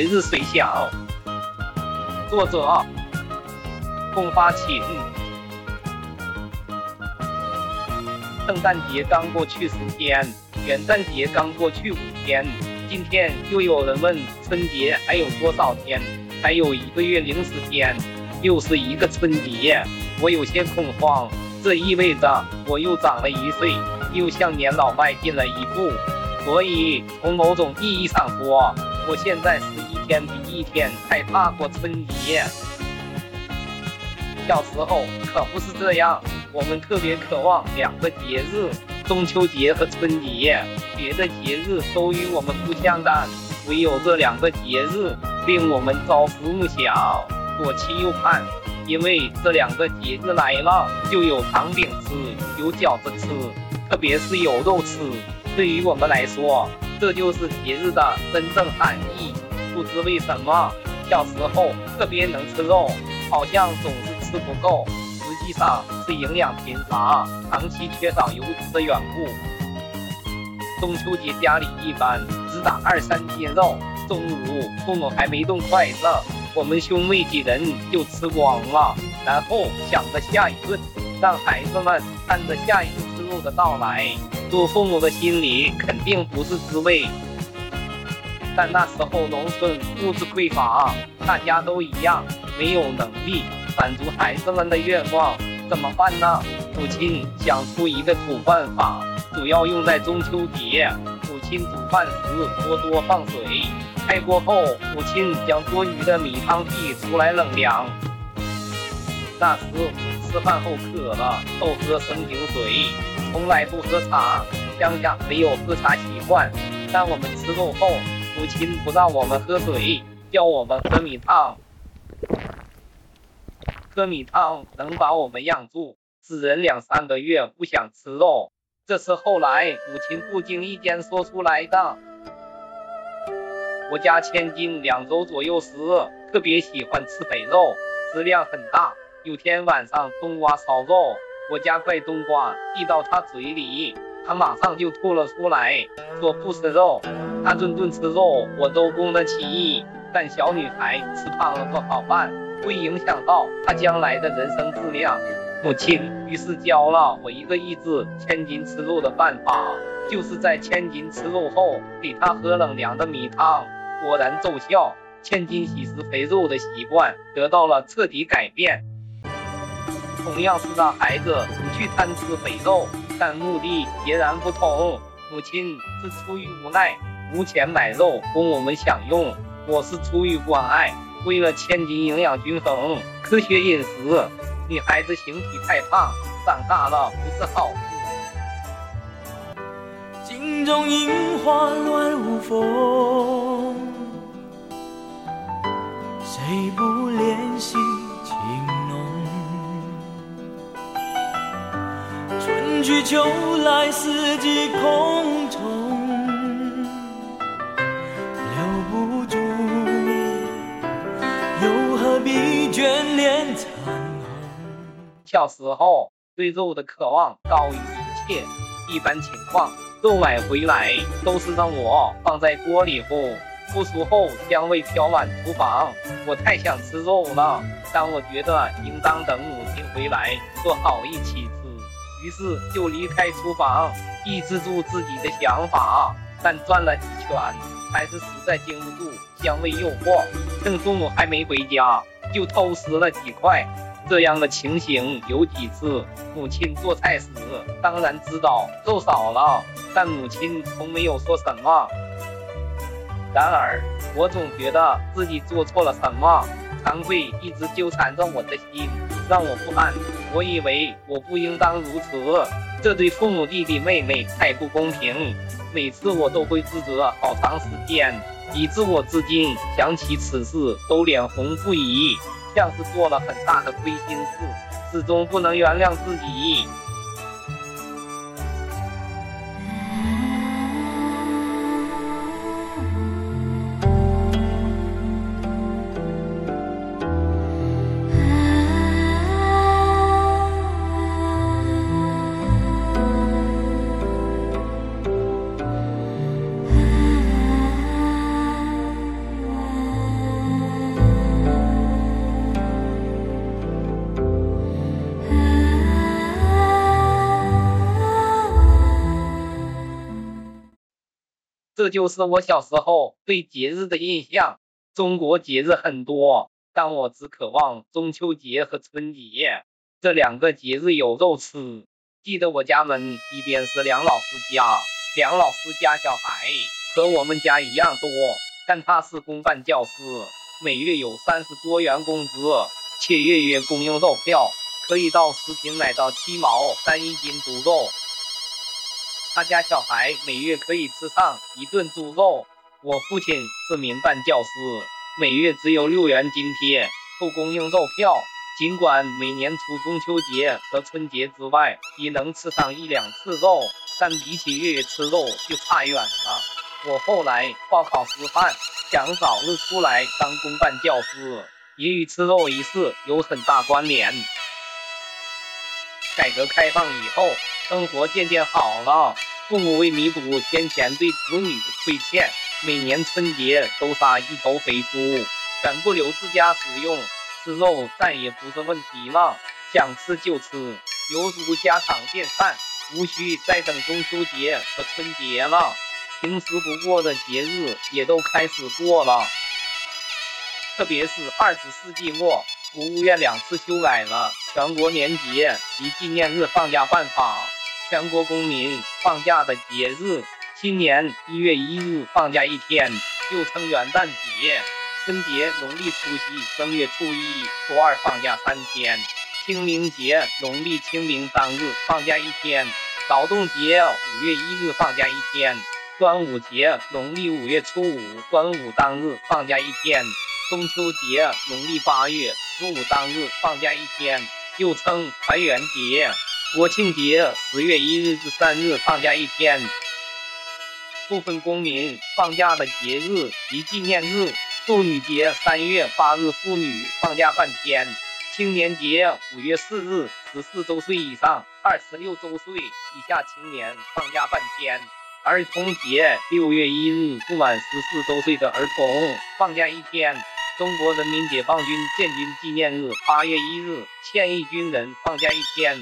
节日谁想？作者：宫发琴。圣诞节刚过去十天，元旦节刚过去五天，今天又有人问春节还有多少天？还有一个月零十天，又是一个春节，我有些恐慌。这意味着我又长了一岁，又向年老迈进了一步。所以从某种意义上说，我现在是天比一天害怕过春节。小时候可不是这样，我们特别渴望两个节日：中秋节和春节。别的节日都与我们不相干，唯有这两个节日令我们朝思暮想，左期右盼。因为这两个节日来了，就有糖饼吃，有饺子吃，特别是有肉吃。对于我们来说，这就是节日的真正含义。不知为什么，小时候特别能吃肉，好像总是吃不够。实际上是营养贫乏，长期缺少油脂的缘故。中秋节家里一般只打二三斤肉，中午父母还没动筷子，我们兄妹几人就吃光了，然后想着下一顿，让孩子们看着下一顿吃肉的到来。做父母的心里肯定不是滋味，但那时候农村物质匮乏，大家都一样，没有能力满足孩子们的愿望，怎么办呢？母亲想出一个土办法，主要用在中秋节。母亲煮饭时多多放水，开锅后，母亲将多余的米汤递出来冷凉。那时吃饭后渴了，都喝生井水。从来不喝茶，乡下没有喝茶习惯。但我们吃肉后，母亲不让我们喝水，叫我们喝米汤。喝米汤能把我们养住，使人两三个月不想吃肉。这是后来母亲不经意间说出来的。我家千金两周左右时，特别喜欢吃肥肉，食量很大。有天晚上，冬瓜烧肉。我家块冬瓜递到他嘴里，他马上就吐了出来，说不吃肉。他顿顿吃肉，我都供得起。但小女孩吃胖了不好办，会影响到她将来的人生质量。母亲于是教了我一个抑制千金吃肉的办法，就是在千金吃肉后给她喝冷凉的米汤。果然奏效，千金喜食肥肉的习惯得到了彻底改变。同样是让孩子不去贪吃肥肉，但目的截然不同。母亲是出于无奈，无钱买肉供我们享用；我是出于关爱，为了千金营养均衡，科学饮食。女孩子形体太胖，长大了不是好事。镜中樱花乱舞风，谁不怜惜情浓？春？去秋来，四季空重，小时候对肉的渴望高于一切，一般情况，肉买回来都是让我放在锅里烘，不熟后香味飘满厨房。我太想吃肉了，但我觉得应当等母亲回来做好一起吃。于是就离开厨房，抑制住自己的想法，但转了几圈，还是实在经不住香味诱惑。趁父母还没回家，就偷吃了几块。这样的情形有几次。母亲做菜时，当然知道肉少了，但母亲从没有说什么。然而，我总觉得自己做错了什么，惭愧一直纠缠着我的心。让我不安，我以为我不应当如此，这对父母、弟弟、妹妹太不公平。每次我都会自责好长时间，以致我至今想起此事都脸红不已，像是做了很大的亏心事，始终不能原谅自己。这就是我小时候对节日的印象。中国节日很多，但我只渴望中秋节和春节这两个节日有肉吃。记得我家门一边是梁老师家，梁老师家小孩和我们家一样多，但他是公办教师，每月有三十多元工资，且月月供应肉票，可以到食品买到七毛三一斤猪肉。他家小孩每月可以吃上一顿猪肉。我父亲是民办教师，每月只有六元津贴，不供应肉票。尽管每年除中秋节和春节之外，也能吃上一两次肉，但比起月月吃肉就差远了。我后来报考师范，想早日出来当公办教师，也与吃肉一事有很大关联。改革开放以后。生活渐渐好了，父母为弥补先前对子女的亏欠，每年春节都杀一头肥猪，全部留自家使用，吃肉再也不是问题了，想吃就吃，犹如家常便饭，无需再等中秋节和春节了。平时不过的节日也都开始过了，特别是二十世纪末，国务院两次修改了全国年节及纪念日放假办法。全国公民放假的节日，新年一月一日放假一天，又称元旦节；春节农历除夕、正月初一、初二放假三天；清明节农历清明当日放假一天；劳动节五月一日放假一天；端午节农历五月初五端午当日放假一天；中秋节农历八月十五当日放假一天，又称团圆节。国庆节十月一日至三日放假一天，部分公民放假的节日及纪念日：妇女节三月八日，妇女放假半天；青年节五月四日，十四周岁以上、二十六周岁以下青年放假半天；儿童节六月一日，不满十四周岁的儿童放假一天；中国人民解放军建军纪念日八月一日，现役军人放假一天。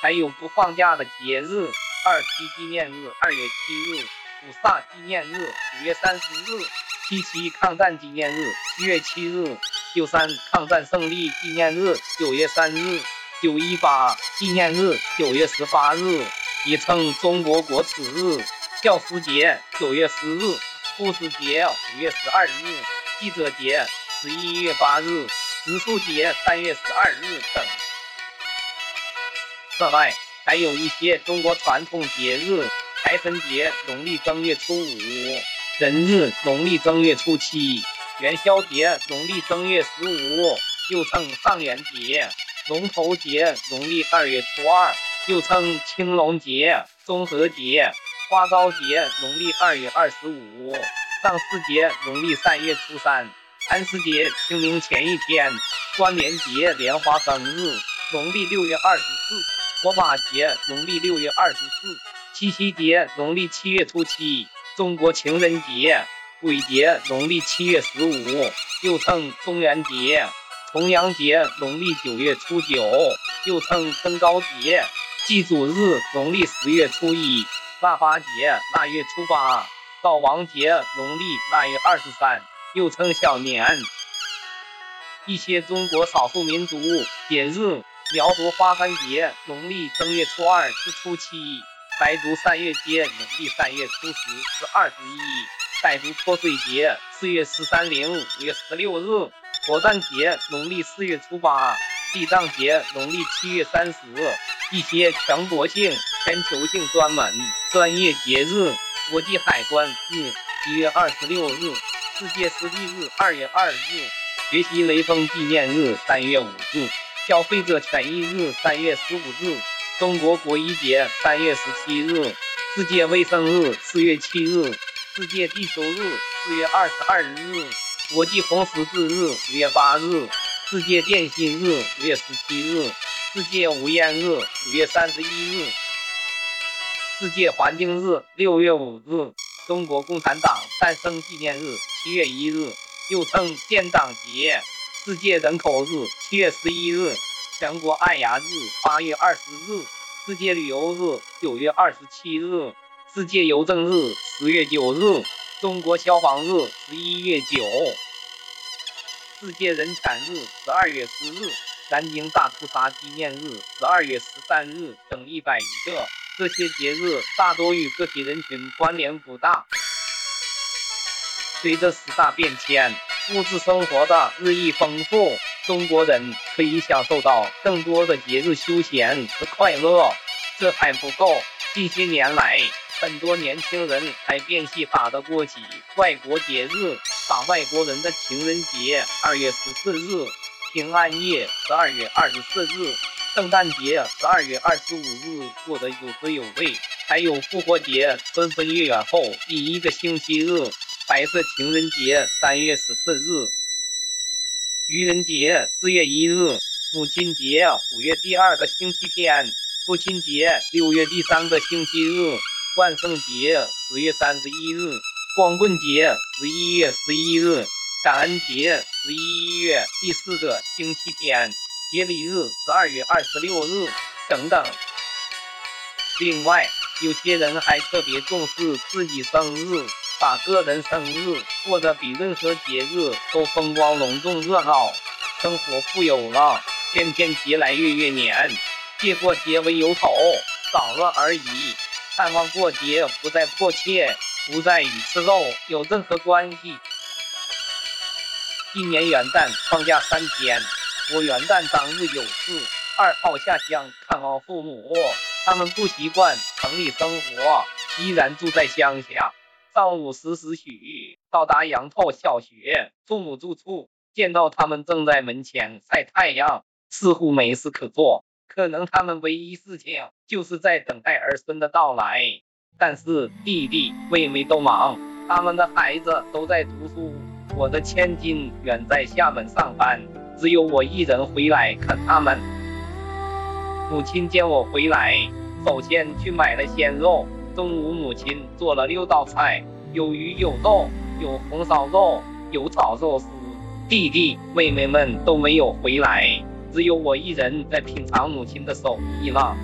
还有不放假的节日：二七纪念日二月七日，五卅纪念日五月三十日，七七抗战纪念日七月七日，九三抗战胜利纪念日九月三日，九一八纪念日九月十八日，也称中国国耻日；教师节九月十日，护士节五月十二日，记者节十一月八日，植树节三月十二日等。此外，还有一些中国传统节日：财神节农历正月初五，人日农历正月初七，元宵节农历正月十五，又称上元节；龙头节农历二月初二，又称青龙节、中和节；花朝节农历二月二十五，上巳节农历三月初三，寒食节清明前一天，关联节莲花生日农历六月二十四。火把节农历六月二十四，七夕节农历七月初七，中国情人节、鬼节农历七月十五，又称中元节；重阳节农历九月初九，又称登高节；祭祖日农历十月初一，腊八节腊月初八，灶王节农历腊月二十三，又称小年。一些中国少数民族节日。苗族花山节农历正月初二至初七，白族三月节农历三月初十至二十一，傣族泼水节四月十三零五月十六日，火诞节农历四月初八，地藏节农历七月三十。一些全国性、全球性专门专业节日：国际海关日一月二十六日，世界湿地日二月二日，学习雷锋纪念日三月五日。消费者权益日三月十五日，中国国医节三月十七日，世界卫生日四月七日，世界地球日四月二十二日，国际红十字日五月八日，世界电信日五月十七日，世界无烟日五月三十一日，世界环境日六月五日，中国共产党诞生纪念日七月一日，又称建党节。世界人口日七月十一日，全国爱牙日八月二十日，世界旅游日九月二十七日，世界邮政日十月九日，中国消防日十一月九，世界人权日十二月十日，南京大屠杀纪念日十二月十三日等一百余个。这些节日大多与个体人群关联不大。随着时代变迁，物质生活的日益丰富，中国人可以享受到更多的节日休闲和快乐。这还不够，近些年来，很多年轻人还变戏法的过起外国节日，把外国人的情人节二月十四日、平安夜十二月二十四日。圣诞节十二月二十五日过得有滋有味，还有复活节春分月圆后第一个星期日，白色情人节三月十四日，愚人节四月一日，母亲节五月第二个星期天，父亲节六月第三个星期日，万圣节十月三十一日，光棍节十一月十一日，感恩节十一月第四个星期天。节礼日十二月二十六日等等。另外，有些人还特别重视自己生日，把个人生日过得比任何节日都风光隆重热闹，生活富有了。天天节来月月年，借过节为由头，少了而已。盼望过节不再迫切，不再与吃肉有任何关系。一年元旦放假三天。我元旦当日有事，二号下乡看望父母，他们不习惯城里生活，依然住在乡下。上午十时许到达杨炮小学，父母住处，见到他们正在门前晒太阳，似乎没事可做，可能他们唯一事情就是在等待儿孙的到来。但是弟弟妹妹都忙，他们的孩子都在读书，我的千金远在厦门上班。只有我一人回来看他们。母亲见我回来，首先去买了鲜肉。中午母亲做了六道菜，有鱼有肉，有红烧肉，有炒肉丝。弟弟妹妹们都没有回来，只有我一人在品尝母亲的手艺了。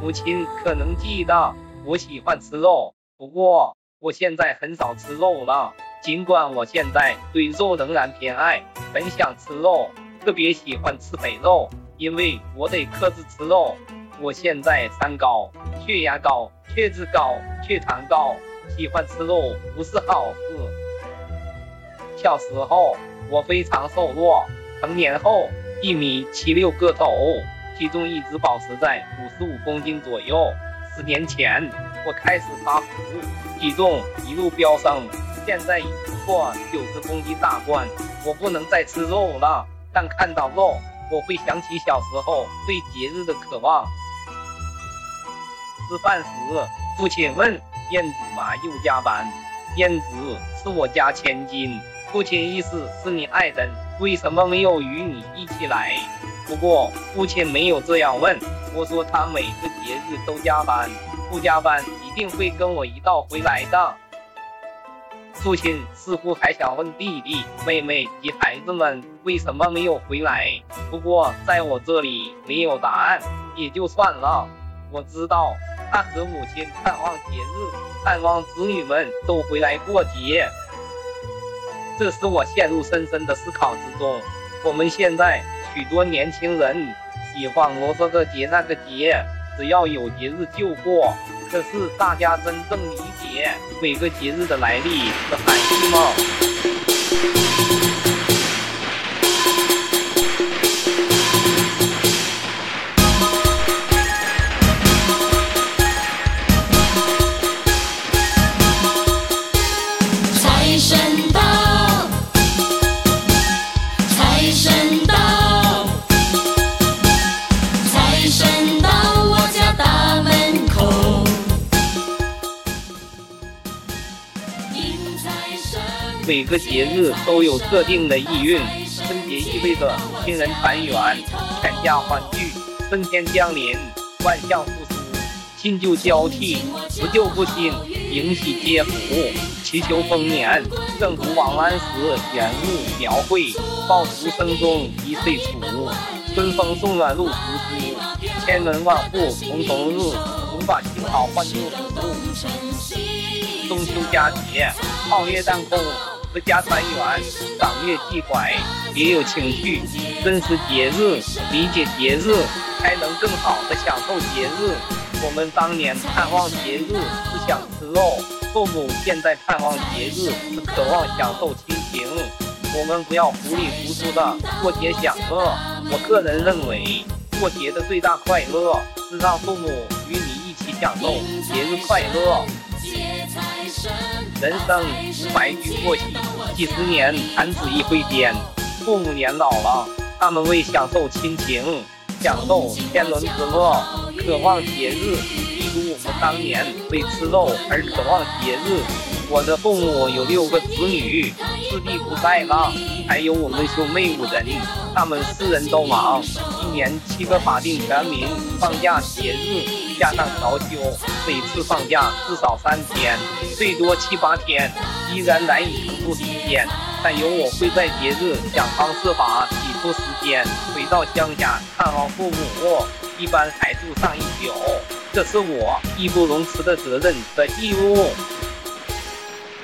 母亲可能记得我喜欢吃肉，不过我现在很少吃肉了。尽管我现在对肉仍然偏爱，很想吃肉，特别喜欢吃肥肉，因为我得克制吃肉。我现在三高：血压高、血脂高、血糖高，喜欢吃肉不是好事。小时候我非常瘦弱，成年后一米七六个头，体重一直保持在五十五公斤左右。十年前我开始发福，体重一路飙升。现在已过九十公斤大关，我不能再吃肉了。但看到肉，我会想起小时候对节日的渴望。吃饭时，父亲问燕子嘛又加班？燕子是我家千金，父亲意思是你爱人为什么没有与你一起来？不过父亲没有这样问，我说他每个节日都加班，不加班一定会跟我一道回来的。父亲似乎还想问弟弟、妹妹及孩子们为什么没有回来，不过在我这里没有答案，也就算了。我知道他和母亲盼望节日，盼望子女们都回来过节。这使我陷入深深的思考之中。我们现在许多年轻人喜欢我这个节那个节，只要有节日就过。可是大家真正理解每个节日的来历和含义吗？每个节日都有特定的意蕴。春节意味着亲人团圆、全家欢聚；春天降临，万象复苏，新旧交替，辞旧布新，迎喜接福，祈求丰年。正如王安石原物描绘：“爆竹声中一岁除，春风送暖入屠苏，千门万户曈曈日，总把新桃换旧符。”中秋佳节，皓月当空，阖家团圆，赏月祭怀，别有情趣。珍视节日，理解节日，才能更好的享受节日。我们当年盼望节日是想吃肉，父母现在盼望节日是渴望享受亲情。我们不要糊里糊涂的过节享乐。我个人认为，过节的最大快乐是让父母与你一起享受节日快乐。人生如白驹过隙，几十年弹指一挥间。父母年老了，他们为享受亲情，享受天伦之乐，渴望节日，一如我们当年为吃肉而渴望节日。我的父母有六个子女，四弟不在了，还有我们兄妹五人，他们四人都忙，一年七个法定全民放假节日加上调休，每次放假至少三天，最多七八天，依然难以腾出时间。但有我会在节日想方设法挤出时间回到乡下看望父母，一般还住上一宿，这是我义不容辞的责任和义务。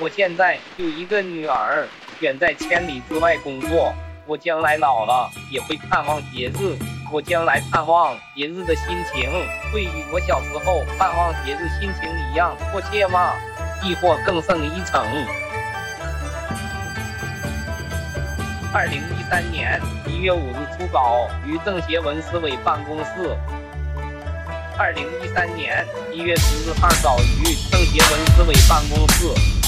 我现在有一个女儿，远在千里之外工作。我将来老了也会盼望节日。我将来盼望节日的心情，会与我小时候盼望节日心情一样迫切吗？亦或更胜一层？二零一三年一月五日初稿于政协文史委办公室。二零一三年一月十日二稿于政协文史委办公室。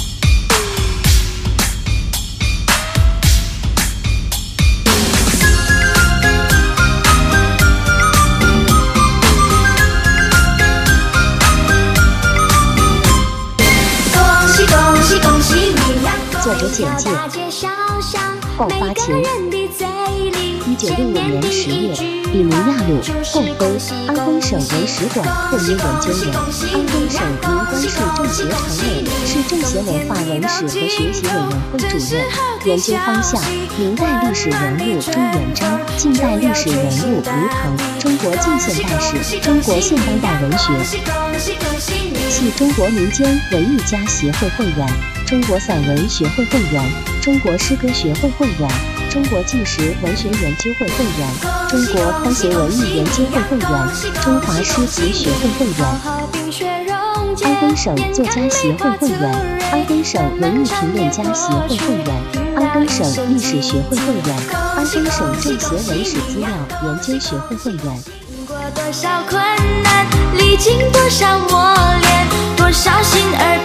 简介：逛发情。一九六五年十月，比尼亚鲁·贡飞，安徽省文史馆特约研究员，安徽省宁关市政协常委，市政协文化文史和学习委员会主任。研究方向：明代历史人物朱元璋，近代历史人物吴腾，中国近现代史，中国现当代文学。系中国民间文艺家协会会员。中国散文学会会员，中国诗歌学会会员，中国纪实文学研究会会员，中国科学文艺研究会会员，中华诗词学会会员，安徽省作家协会会员，安徽省文艺评论家协会会员，安徽省历史学会会员，安徽省政协文史资料研究学会会员。过多少困难，历经多少磨练，多少心儿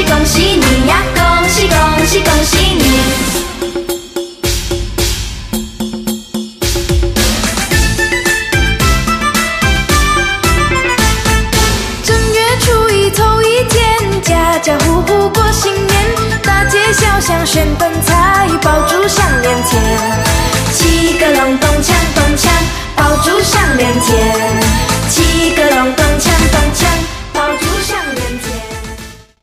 喜恭喜你呀！恭喜恭喜恭喜你！